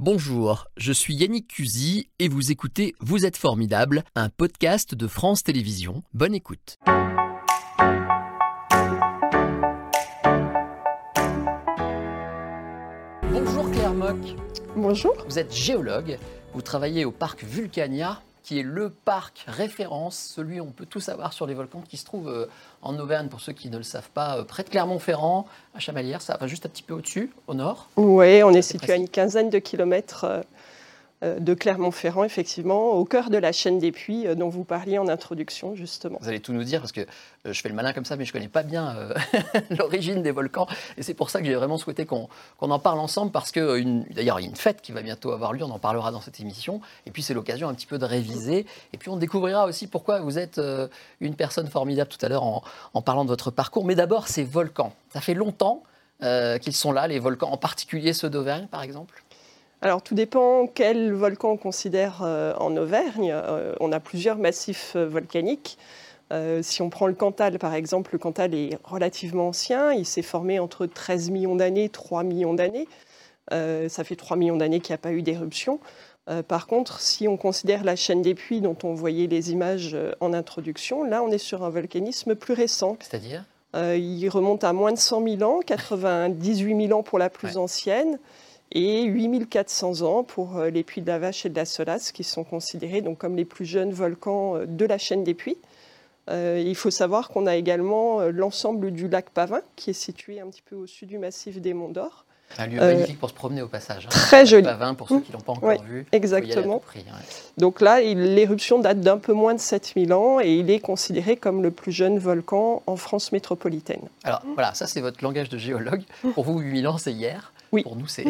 Bonjour, je suis Yannick Cusy et vous écoutez Vous êtes formidable, un podcast de France Télévisions. Bonne écoute. Bonjour Claire Mock. Bonjour. Vous êtes géologue, vous travaillez au parc Vulcania qui est le parc référence, celui où on peut tout savoir sur les volcans qui se trouve euh, en Auvergne, pour ceux qui ne le savent pas, euh, près de Clermont-Ferrand, à Chamalières, ça va juste un petit peu au-dessus, au nord. Oui, on est situé à une quinzaine de kilomètres euh, de Clermont-Ferrand, effectivement, au cœur de la chaîne des puits euh, dont vous parliez en introduction, justement. Vous allez tout nous dire parce que euh, je fais le malin comme ça, mais je connais pas bien euh, l'origine des volcans. Et c'est pour ça que j'ai vraiment souhaité qu'on en parle ensemble parce que, euh, d'ailleurs, il y a une fête qui va bientôt avoir lieu, on en parlera dans cette émission. Et puis, c'est l'occasion un petit peu de réviser. Et puis, on découvrira aussi pourquoi vous êtes euh, une personne formidable tout à l'heure en, en parlant de votre parcours. Mais d'abord, ces volcans. Ça fait longtemps euh, qu'ils sont là, les volcans, en particulier ceux d'Auvergne, par exemple. Alors, tout dépend quel volcan on considère euh, en Auvergne. Euh, on a plusieurs massifs euh, volcaniques. Si on prend le Cantal, par exemple, le Cantal est relativement ancien. Il s'est formé entre 13 millions d'années, 3 millions d'années. Ça fait 3 millions d'années qu'il n'y a pas eu d'éruption. Par contre, si on considère la chaîne des puits dont on voyait les images en introduction, là, on est sur un volcanisme plus récent. C'est-à-dire? Il remonte à moins de 100 000 ans, 98 000 ans pour la plus Ouais. ancienne et 8400 ans pour euh, les puits de la Vache et de la Solace, qui sont considérés donc comme les plus jeunes volcans euh, de la chaîne des puits. Euh, il faut savoir qu'on a également l'ensemble du lac Pavin, qui est situé un petit peu au sud du massif des Monts d'Or. Un lieu Euh, magnifique pour se promener au passage. hein. très joli. Pavin, pour ceux qui ne l'ont pas encore vu. Exactement. prix, ouais. Donc là, l'éruption date d'un peu moins de 7000 ans et il est considéré comme le plus jeune volcan en France métropolitaine. Alors voilà, ça c'est votre langage de géologue. Pour vous, 8000 ans, c'est hier. Oui. Pour nous, c'est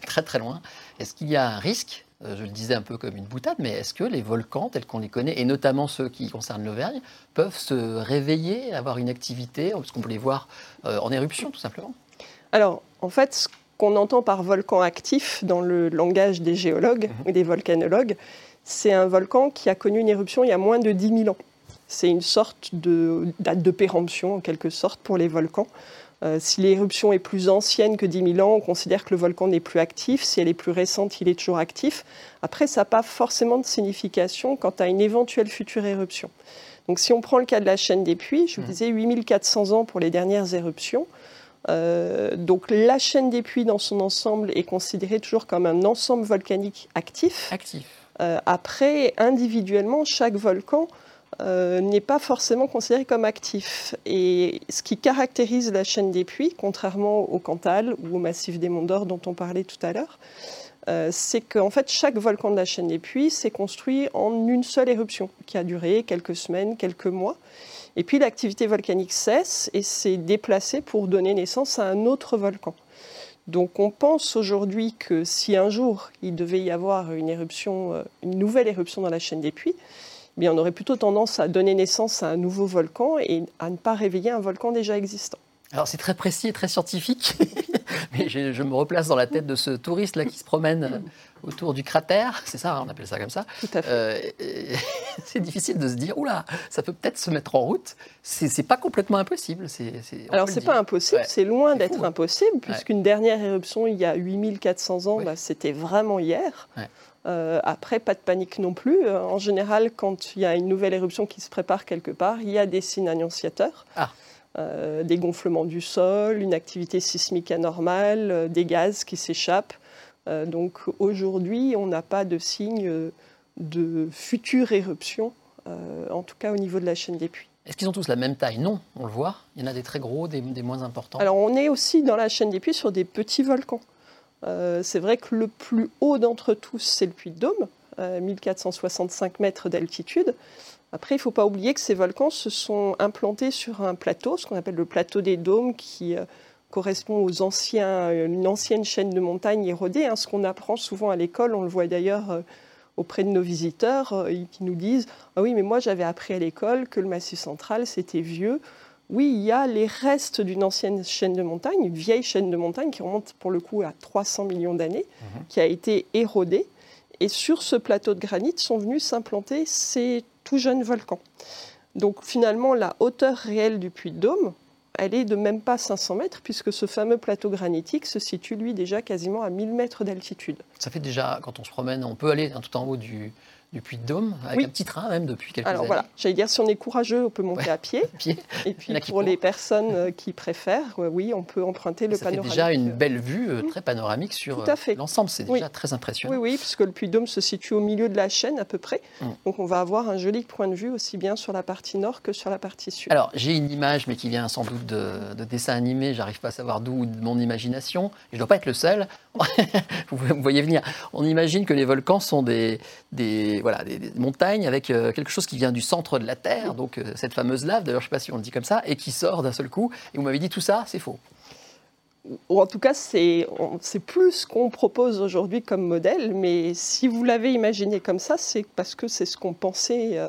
très très loin. Est-ce qu'il y a un risque euh, Je le disais un peu comme une boutade, mais est-ce que les volcans tels qu'on les connaît, et notamment ceux qui concernent l'Auvergne, peuvent se réveiller, avoir une activité, parce qu'on peut les voir euh, en éruption tout simplement? Alors, en fait, ce qu'on entend par volcan actif dans le langage des géologues et des volcanologues, c'est un volcan qui a connu une éruption il y a moins de 10 000 ans. C'est une sorte de date de péremption, en quelque sorte, pour les volcans. Euh, si l'éruption est plus ancienne que 10 000 ans, on considère que le volcan n'est plus actif. Si elle est plus récente, il est toujours actif. Après, ça n'a pas forcément de signification quant à une éventuelle future éruption. Donc, si on prend le cas de la chaîne des puits, je vous Mhm. disais 8400 ans pour les dernières éruptions. Euh, donc la chaîne des puits dans son ensemble est considérée toujours comme un ensemble volcanique actif. Actifs. Euh, après, individuellement, chaque volcan euh, n'est pas forcément considéré comme actif. Et ce qui caractérise la chaîne des puits, contrairement au Cantal ou au massif des Monts d'Or dont on parlait tout à l'heure, euh, c'est qu'en fait, chaque volcan de la chaîne des puits s'est construit en une seule éruption, qui a duré quelques semaines, quelques mois. Et puis l'activité volcanique cesse et s'est déplacée pour donner naissance à un autre volcan. Donc on pense aujourd'hui que si un jour il devait y avoir une euh, une nouvelle éruption dans la chaîne des puits, bien on aurait plutôt tendance à donner naissance à un nouveau volcan et à ne pas réveiller un volcan déjà existant. Alors c'est très précis et très scientifique, mais je, je me replace dans la tête de ce touriste là qui se promène autour du cratère, c'est ça, hein, on appelle ça comme ça. Tout à fait. Euh, c'est difficile de se dire, oula, ça peut peut-être se mettre en route. C'est c'est pas complètement impossible. c'est Alors c'est pas impossible, Ouais. c'est loin d'être hein. impossible, puisqu'une dernière éruption il y a 8400 ans, bah, c'était vraiment hier. Euh, après, pas de panique non plus. Euh, en général, quand il y a une nouvelle éruption qui se prépare quelque part, il y a des signes annonciateurs. Ah. Euh, des gonflements du sol, une activité sismique anormale, des gaz qui s'échappent. Donc aujourd'hui, on n'a pas de signe de future éruption, en tout cas au niveau de la chaîne des puits. Est-ce qu'ils ont tous la même taille? Non, on le voit. Il y en a des très gros, des, des moins importants. Alors on est aussi dans la chaîne des puits sur des petits volcans. Euh, c'est vrai que le plus haut d'entre tous, c'est le puits de Dôme, euh, 1465 mètres d'altitude. Après, il ne faut pas oublier que ces volcans se sont implantés sur un plateau, ce qu'on appelle le plateau des Dômes, qui euh, correspond aux euh, une ancienne chaîne de montagnes érodée. hein, ce qu'on apprend souvent à l'école, on le voit d'ailleurs auprès de nos visiteurs, euh, qui nous disent Ah oui, mais moi j'avais appris à l'école que le Massif central c'était vieux. Oui, il y a les restes d'une ancienne chaîne de montagne, une vieille chaîne de montagne qui remonte pour le coup à 300 millions d'années, Mhm. qui a été érodée. Et sur ce plateau de granit sont venus s'implanter ces tout jeunes volcans. Donc finalement, la hauteur réelle du puits de Dôme, elle est de même pas 500 mètres, puisque ce fameux plateau granitique se situe, lui, déjà quasiment à 1000 mètres d'altitude. Ça fait déjà, quand on se promène, on peut aller tout en haut du, du Puy de Dôme, avec un petit train même depuis quelques Alors voilà, j'allais dire, si on est courageux, on peut monter à pied. Et puis pour les personnes euh, qui préfèrent, oui, on peut emprunter le panoramique. C'est déjà une belle vue euh, très panoramique sur euh, l'ensemble, c'est déjà très impressionnant. Oui, oui, puisque le Puy de Dôme se situe au milieu de la chaîne à peu près. Mm. Donc on va avoir un joli point de vue aussi bien sur la partie nord que sur la partie sud. Alors j'ai une image, mais qui vient sans doute de, de dessin animé, j'arrive pas à savoir d'où, de mon imagination. Je ne dois pas être le seul. vous voyez venir. On imagine que les volcans sont des, des, voilà, des montagnes avec euh, quelque chose qui vient du centre de la Terre, donc euh, cette fameuse lave, d'ailleurs je ne sais pas si on le dit comme ça, et qui sort d'un seul coup. Et vous m'avez dit tout ça, c'est faux. Ou en tout cas, c'est plus ce qu'on propose aujourd'hui comme modèle, mais si vous l'avez imaginé comme ça, c'est parce que c'est ce qu'on pensait euh,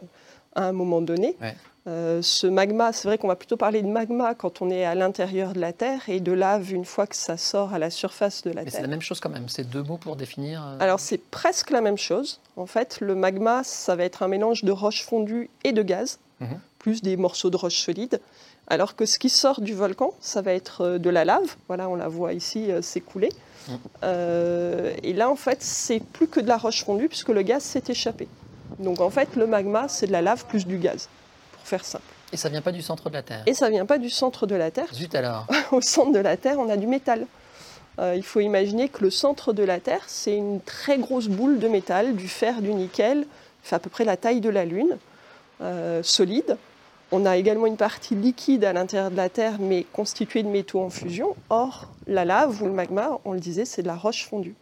à un moment donné. Euh, ce magma, c'est vrai qu'on va plutôt parler de magma quand on est à l'intérieur de la Terre et de lave une fois que ça sort à la surface de la Mais Terre. C'est la même chose quand même, c'est deux mots pour définir. Euh, Alors c'est presque la même chose. En fait, le magma, ça va être un mélange de roches fondues et de gaz, mhm. plus des morceaux de roches solides. Alors que ce qui sort du volcan, ça va être euh, de la lave. Voilà, on la voit ici s'écouler. Mhm. et là, en fait, c'est plus que de la roche fondue puisque le gaz s'est échappé. Donc en fait, le magma, c'est de la lave plus du gaz faire simple. Et ça vient pas du centre de la Terre Et ça vient pas du centre de la Terre. Zut alors Au centre de la Terre, on a du métal. Euh, il faut imaginer que le centre de la Terre, c'est une très grosse boule de métal, du fer, du nickel, fait à peu près la taille de la Lune, euh, solide. On a également une partie liquide à l'intérieur de la Terre, mais constituée de métaux en fusion. Or, la lave ou le magma, on le disait, c'est de la roche fondue.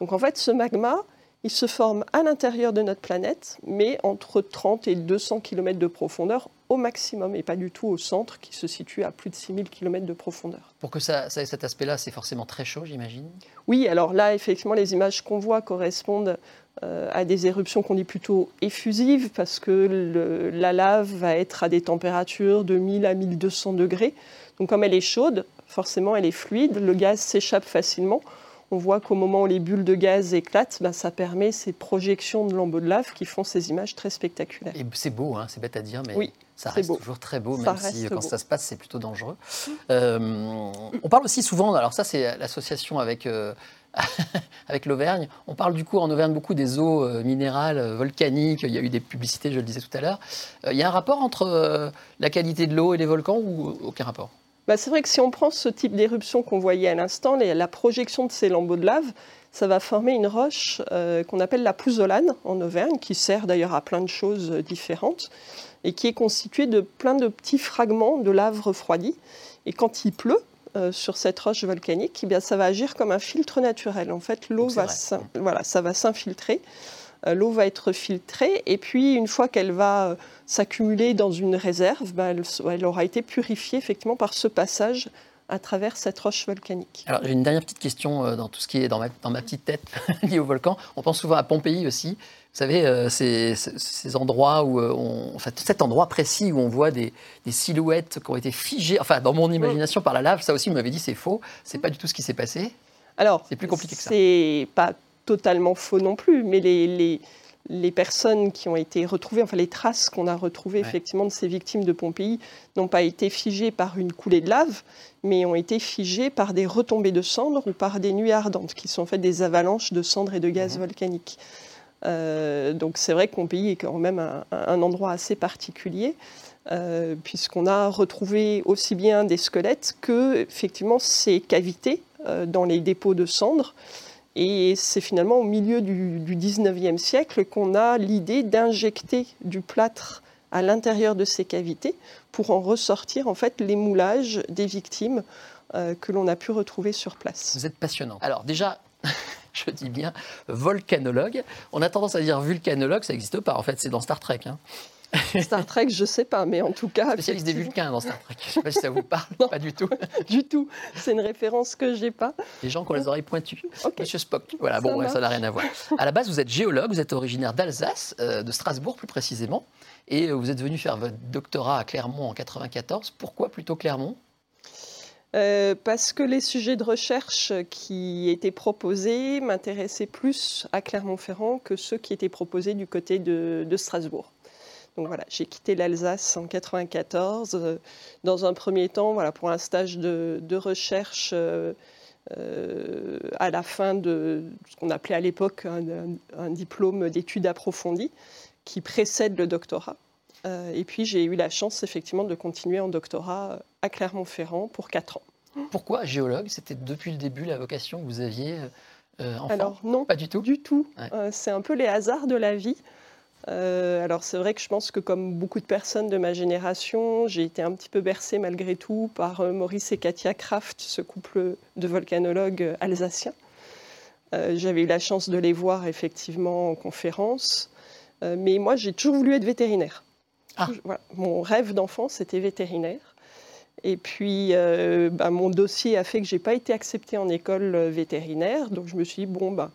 Donc en fait, ce magma, il se forme à l'intérieur de notre planète, mais entre 30 et 200 km de profondeur au maximum, et pas du tout au centre qui se situe à plus de 6000 km de profondeur. Pour que ça, ait cet aspect-là, c'est forcément très chaud, j'imagine? Oui, alors là, effectivement, les images qu'on voit correspondent euh, à des éruptions qu'on dit plutôt effusives, parce que la lave va être à des températures de 1000 à 1200 degrés. Donc comme elle est chaude, forcément elle est fluide, le gaz s'échappe facilement on voit qu'au moment où les bulles de gaz éclatent, ben, ça permet ces projections de lambeaux de lave qui font ces images très spectaculaires. Et c'est beau, hein, c'est bête à dire, mais ça reste toujours très beau, même si quand ça se passe, c'est plutôt dangereux. Euh, on parle aussi souvent, alors ça c'est l'association avec... Euh, avec l'Auvergne. On parle du coup en Auvergne beaucoup des eaux euh, minérales, volcaniques. Il y a eu des publicités, je le disais tout à l'heure. il y a un rapport entre la qualité de l'eau et les volcans ou aucun rapport? Bah, c'est vrai que si on prend ce type d'éruption qu'on voyait à l'instant, la projection de ces lambeaux de lave, ça va former une roche euh, qu'on appelle la pouzzolane en Auvergne, qui sert d'ailleurs à plein de choses différentes, et qui est constituée de plein de petits fragments de lave refroidie. Et quand il pleut, euh, sur cette roche volcanique, eh bien, ça va agir comme un filtre naturel. En fait, l'eau va, voilà, ça va s'infiltrer. Euh, l'eau va être filtrée et puis une fois qu'elle va euh, s'accumuler dans une réserve, bah, elle, aura été purifiée effectivement par ce passage à travers cette roche volcanique. Alors j'ai une dernière petite question euh, dans tout ce qui est dans ma, dans ma petite tête lié au volcan. On pense souvent à Pompéi aussi. Vous savez, ces, endroits où on, enfin, cet endroit précis où on voit des, silhouettes qui ont été figées, enfin dans mon imagination par la lave, ça aussi vous m'avez dit c'est faux, c'est pas du tout ce qui s'est passé. Alors, c'est plus compliqué que ça. C'est pas totalement faux non plus, mais les, les, personnes qui ont été retrouvées, enfin les traces qu'on a retrouvées effectivement de ces victimes de Pompéi, n'ont pas été figées par une coulée de lave, mais ont été figées par des retombées de cendres ou par des nuits ardentes, qui sont en fait des avalanches de cendres et de gaz mhm. volcaniques. Euh, donc c'est vrai que Pompéi est quand même un, endroit assez particulier. Euh, puisqu'on a retrouvé aussi bien des squelettes que effectivement ces cavités euh, dans les dépôts de cendres et c'est finalement au milieu du, du 19e siècle qu'on a l'idée d'injecter du plâtre à l'intérieur de ces cavités pour en ressortir en fait les moulages des victimes euh, que l'on a pu retrouver sur place. Vous êtes passionnant. Alors déjà, je dis bien volcanologue. On a tendance à dire vulcanologue, ça n'existe pas en fait, c'est dans Star Trek. Hein. Star Trek, je sais pas, mais en tout cas. Spécialiste des Vulcains dans Star Trek. Je sais pas si ça vous parle. pas du tout. du tout. C'est une référence que j'ai pas. Les gens qui ont les oreilles pointues. Monsieur Spock. Voilà, bon, ça n'a rien à voir. À la base, vous êtes géologue, vous êtes originaire d'Alsace, euh, de Strasbourg plus précisément, et euh, vous êtes venu faire votre doctorat à Clermont en 94. Pourquoi plutôt Clermont? Euh, parce que les sujets de recherche qui étaient proposés m'intéressaient plus à Clermont-Ferrand que ceux qui étaient proposés du côté de Strasbourg. Donc voilà, j'ai quitté l'Alsace en 94, euh, dans un premier temps, voilà, pour un stage de, recherche euh, euh, à la fin de ce qu'on appelait à l'époque un, diplôme d'études approfondies, qui précède le doctorat. et puis j'ai eu la chance effectivement de continuer en doctorat à Clermont-Ferrand pour 4 ans. Pourquoi géologue? C'était depuis le début la vocation que vous aviez enfant? Alors non, pas du tout? Du tout. c'est un peu les hasards de la vie. Euh, alors c'est vrai que je pense que comme beaucoup de personnes de ma génération, j'ai été un petit peu bercée malgré tout par euh, Maurice et Katia Kraft, ce couple de volcanologues alsaciens. Euh, j'avais eu la chance de les voir effectivement en conférence, mais moi j'ai toujours voulu être vétérinaire. Ah. Mon rêve d'enfant c'était vétérinaire. Et puis, bah, mon dossier a fait que je n'ai pas été acceptée en école vétérinaire. Donc, je me suis dit, bon, bah,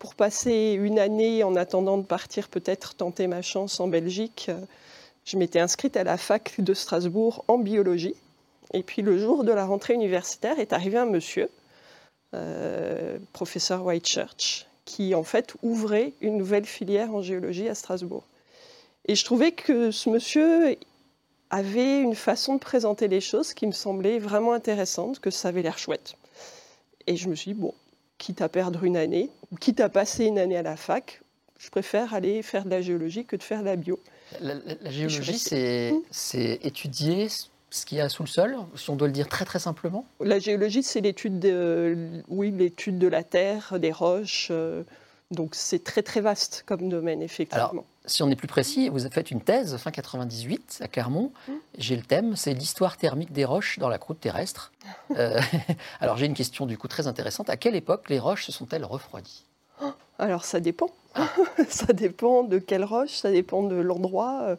pour passer une année en attendant de partir peut-être tenter ma chance en Belgique, euh, je m'étais inscrite à la fac de Strasbourg en biologie. Et puis le jour de la rentrée universitaire est arrivé un monsieur, euh, professeur Whitechurch, qui en fait ouvrait une nouvelle filière en géologie à Strasbourg. Et je trouvais que ce monsieur avait une façon de présenter les choses qui me semblait vraiment intéressante, que ça avait l'air chouette. Et je me suis dit, bon, quitte à perdre une année, ou quitte à passer une année à la fac, je préfère aller faire de la géologie que de faire de la bio. La, géologie, c'est étudier ce qu'il y a sous le sol, si on doit le dire très très simplement La géologie, c'est l'étude de, oui, l'étude de la terre, des roches. Euh, donc c'est très très vaste comme domaine, effectivement si on est plus précis, vous avez fait une thèse fin 98 à Clermont. Mmh. J'ai le thème, c'est l'histoire thermique des roches dans la croûte terrestre. Euh, alors j'ai une question du coup très intéressante. À quelle époque les roches se sont-elles refroidies? Alors ça dépend. Ah. ça dépend de quelle roche, ça dépend de l'endroit. Euh,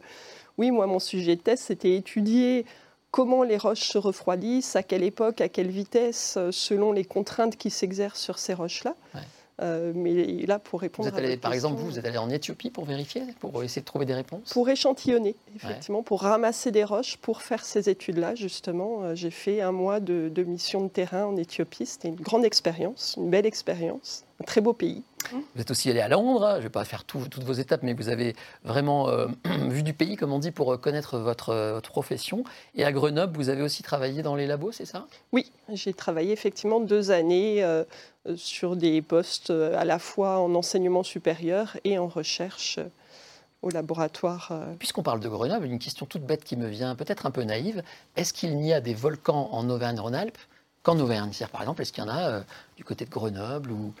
oui, moi mon sujet de thèse c'était étudier comment les roches se refroidissent, à quelle époque, à quelle vitesse, euh, selon les contraintes qui s'exercent sur ces roches-là. Euh, mais là, pour répondre à Par exemple, vous, vous êtes allé en Éthiopie pour vérifier, pour essayer de trouver des réponses? Pour échantillonner, effectivement, pour ramasser des roches, pour faire ces études-là, justement. Euh, j'ai fait un mois de, de, mission de terrain en Éthiopie. C'était une grande expérience, une belle expérience, un très beau pays. Vous êtes aussi allé à Londres, je ne vais pas faire toutes vos étapes, mais vous avez vraiment euh, vu du pays, comme on dit, pour connaître votre, votre, profession. Et à Grenoble, vous avez aussi travaillé dans les labos, c'est ça? Oui, j'ai travaillé effectivement deux années euh, sur des postes euh, à la fois en enseignement supérieur et en recherche au laboratoire. Puisqu'on parle de Grenoble, une question toute bête qui me vient, peut-être un peu naïve, est-ce qu'il n'y a des volcans en Auvergne-Rhône-Alpes qu'en Auvergne? Par exemple, est-ce qu'il y en a du côté de Grenoble ou,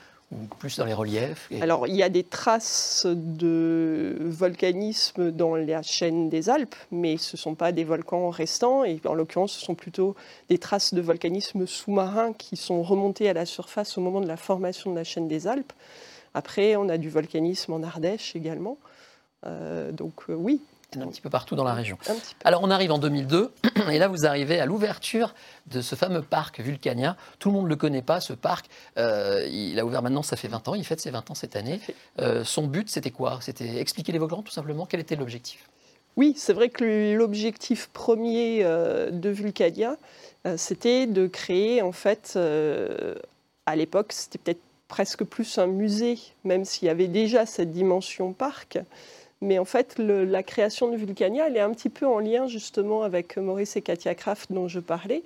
plus dans les reliefs Alors, il y a des traces de volcanisme dans la chaîne des Alpes, mais ce ne sont pas des volcans restants, et en l'occurrence, ce sont plutôt des traces de volcanisme sous-marin qui sont remontées à la surface au moment de la formation de la chaîne des Alpes. Après, on a du volcanisme en Ardèche également. Euh, donc euh, oui, un petit peu partout dans la région. Alors on arrive en 2002 et là vous arrivez à l'ouverture de ce fameux parc vulcanien. Tout le monde ne le connaît pas, ce parc. Euh, il a ouvert maintenant, ça fait 20 ans, il fête ses 20 ans cette année. Euh, son but c'était quoi? C'était expliquer les volcans tout simplement Quel était l'objectif? Oui, c'est vrai que l'objectif premier euh, de Vulcania, c'était de créer, en fait, à l'époque, c'était peut-être presque plus un musée, même s'il y avait déjà cette dimension parc. Mais en fait, la création de Vulcania, elle est un petit peu en lien justement avec Maurice et Katia Kraft dont je parlais,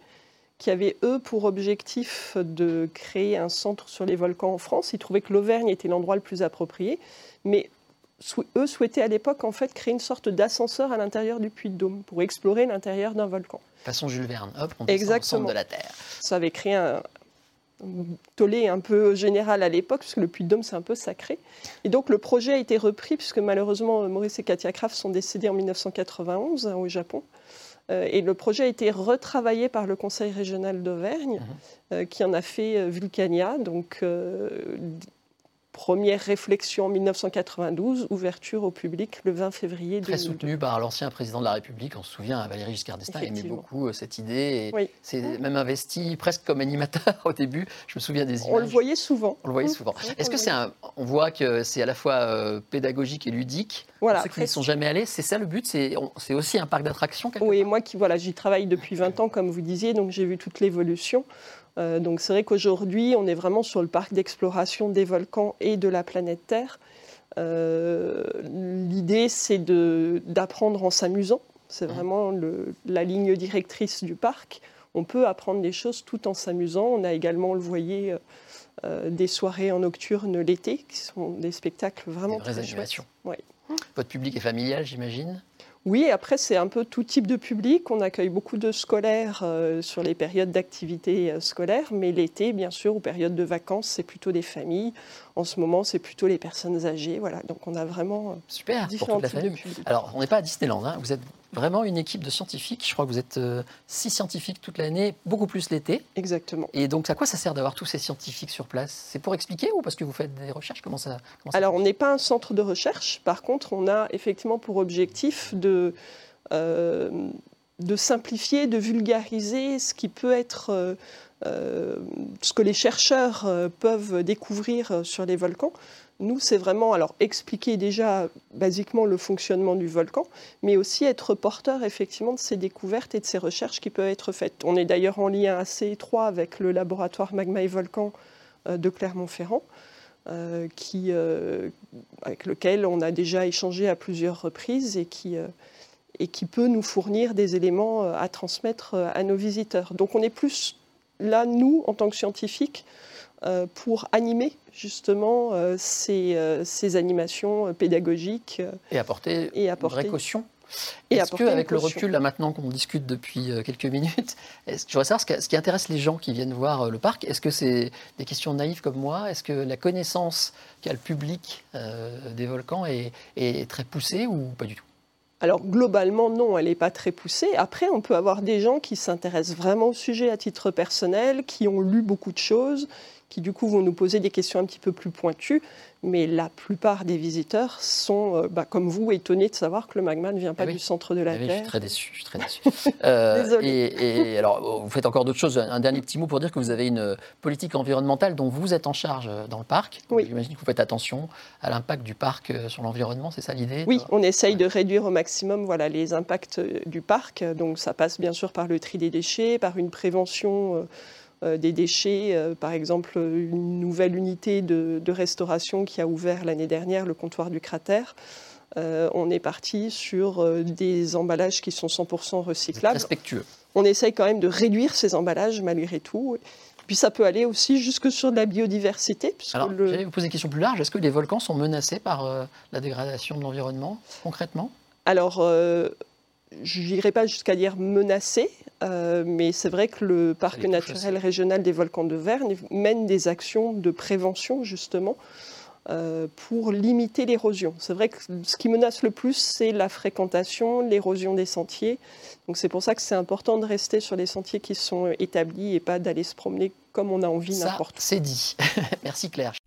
qui avaient, eux, pour objectif de créer un centre sur les volcans en France. Ils trouvaient que l'Auvergne était l'endroit le plus approprié. Mais eux souhaitaient à l'époque en fait créer une sorte d'ascenseur à l'intérieur du Puy de Dôme pour explorer l'intérieur d'un volcan. Façon Jules Verne, hop, on descend au centre de la Terre. Ça avait créé un, tollé un peu général à l'époque, puisque le Puy-de-Dôme, c'est un peu sacré. Et donc, le projet a été repris, puisque malheureusement, Maurice et Katia Kraft sont décédés en 1991 hein, au Japon. Euh, et le projet a été retravaillé par le Conseil régional d'Auvergne, mmh. euh, qui en a fait euh, Vulcania, donc Première réflexion en 1992, ouverture au public le 20 février Très soutenu par l'ancien président de la République, on se souvient, Valéry Giscard d'Estaing aimait beaucoup euh, cette idée. Et C'est même investi presque comme animateur au début. Je me souviens des images. On le voyait souvent. On le voyait souvent. Est-ce que c'est un... On voit que c'est à la fois euh, pédagogique et ludique? Voilà, ceux qui n'y sont jamais allés, c'est ça le but? C'est aussi un parc d'attractions Oui, moi qui voilà, j'y travaille depuis 20 ans, comme vous disiez, donc j'ai vu toute l'évolution. Euh, donc c'est vrai qu'aujourd'hui, on est vraiment sur le parc d'exploration des volcans et de la planète Terre. L'idée, c'est d'apprendre en s'amusant. C'est mmh. vraiment la ligne directrice du parc. On peut apprendre des choses tout en s'amusant. On a également, le voyez, des soirées en nocturne l'été, qui sont des spectacles vraiment des très chouettes. Votre public est familial, j'imagine? Oui, après, c'est un peu tout type de public. On accueille beaucoup de scolaires euh, sur les périodes d'activité euh, scolaires, mais l'été, bien sûr, aux périodes de vacances, c'est plutôt des familles. En ce moment, c'est plutôt les personnes âgées. Voilà. Donc, on a vraiment euh, Super, différents types de publics. Alors, on n'est pas à Disneyland. Hein. Vous êtes vraiment une équipe de scientifiques. Je crois que vous êtes six scientifiques toute l'année, beaucoup plus l'été. Exactement. Et donc, à quoi ça sert d'avoir tous ces scientifiques sur place? C'est pour expliquer ou parce que vous faites des recherches? Comment ça, Alors, on n'est pas un centre de recherche. Par contre, on a effectivement pour objectif de euh, de, simplifier, de vulgariser ce qui peut être euh, euh, ce que les chercheurs peuvent découvrir sur les volcans. Nous, c'est vraiment alors expliquer déjà basiquement le fonctionnement du volcan, mais aussi être porteur effectivement de ces découvertes et de ces recherches qui peuvent être faites. On est d'ailleurs en lien assez étroit avec le laboratoire Magma et Volcan de Clermont-Ferrand. qui, avec lequel on a déjà échangé à plusieurs reprises et qui, et qui peut nous fournir des éléments euh, à transmettre euh, à nos visiteurs. Donc on est plus là, nous, en tant que scientifiques, euh, pour animer justement ces, ces, animations pédagogiques. Et apporter, et apporter une vraie caution. Est-ce qu'avec le recul, là maintenant qu'on discute depuis quelques minutes, est-ce que je voudrais savoir ce, ce qui intéresse les gens qui viennent voir le parc Est-ce que c'est des questions naïves comme moi? Est-ce que la connaissance qu'a le public des volcans est, est très poussée ou pas du tout? Alors globalement, non, elle n'est pas très poussée. Après, on peut avoir des gens qui s'intéressent vraiment au sujet à titre personnel, qui ont lu beaucoup de choses, qui du coup vont nous poser des questions un petit peu plus pointues mais la plupart des visiteurs sont, euh, bah, comme vous, étonnés de savoir que le magma ne vient pas ah du centre de la ah Terre. je suis très déçu. Je suis très déçu. euh, et, alors, vous faites encore d'autres choses. Un dernier petit mot pour dire que vous avez une politique environnementale dont vous êtes en charge euh, dans le parc. Oui. J'imagine que vous faites attention à l'impact du parc euh, sur l'environnement, c'est ça l'idée Oui, on essaye de réduire au maximum voilà, les impacts du parc. Donc ça passe bien sûr par le tri des déchets, par une prévention euh, des déchets. Euh, par exemple, une nouvelle unité de, restauration qui a ouvert l'année dernière, le comptoir du cratère. Euh, on est parti sur des emballages qui sont 100% recyclables. Respectueux. On essaye quand même de réduire ces emballages malgré tout. Puis ça peut aller aussi jusque sur de la biodiversité. Alors, le... j'allais vous poser une question plus large. Est-ce que les volcans sont menacés par la dégradation de l'environnement, concrètement? Alors, je n'irai pas jusqu'à dire menacé, euh, mais c'est vrai que le parc naturel régional des volcans de Verne mène des actions de prévention justement euh, pour limiter l'érosion. C'est vrai que ce qui menace le plus, c'est la fréquentation, l'érosion des sentiers. Donc c'est pour ça que c'est important de rester sur les sentiers qui sont établis et pas d'aller se promener comme on a envie n'importe où. C'est dit. Merci Claire.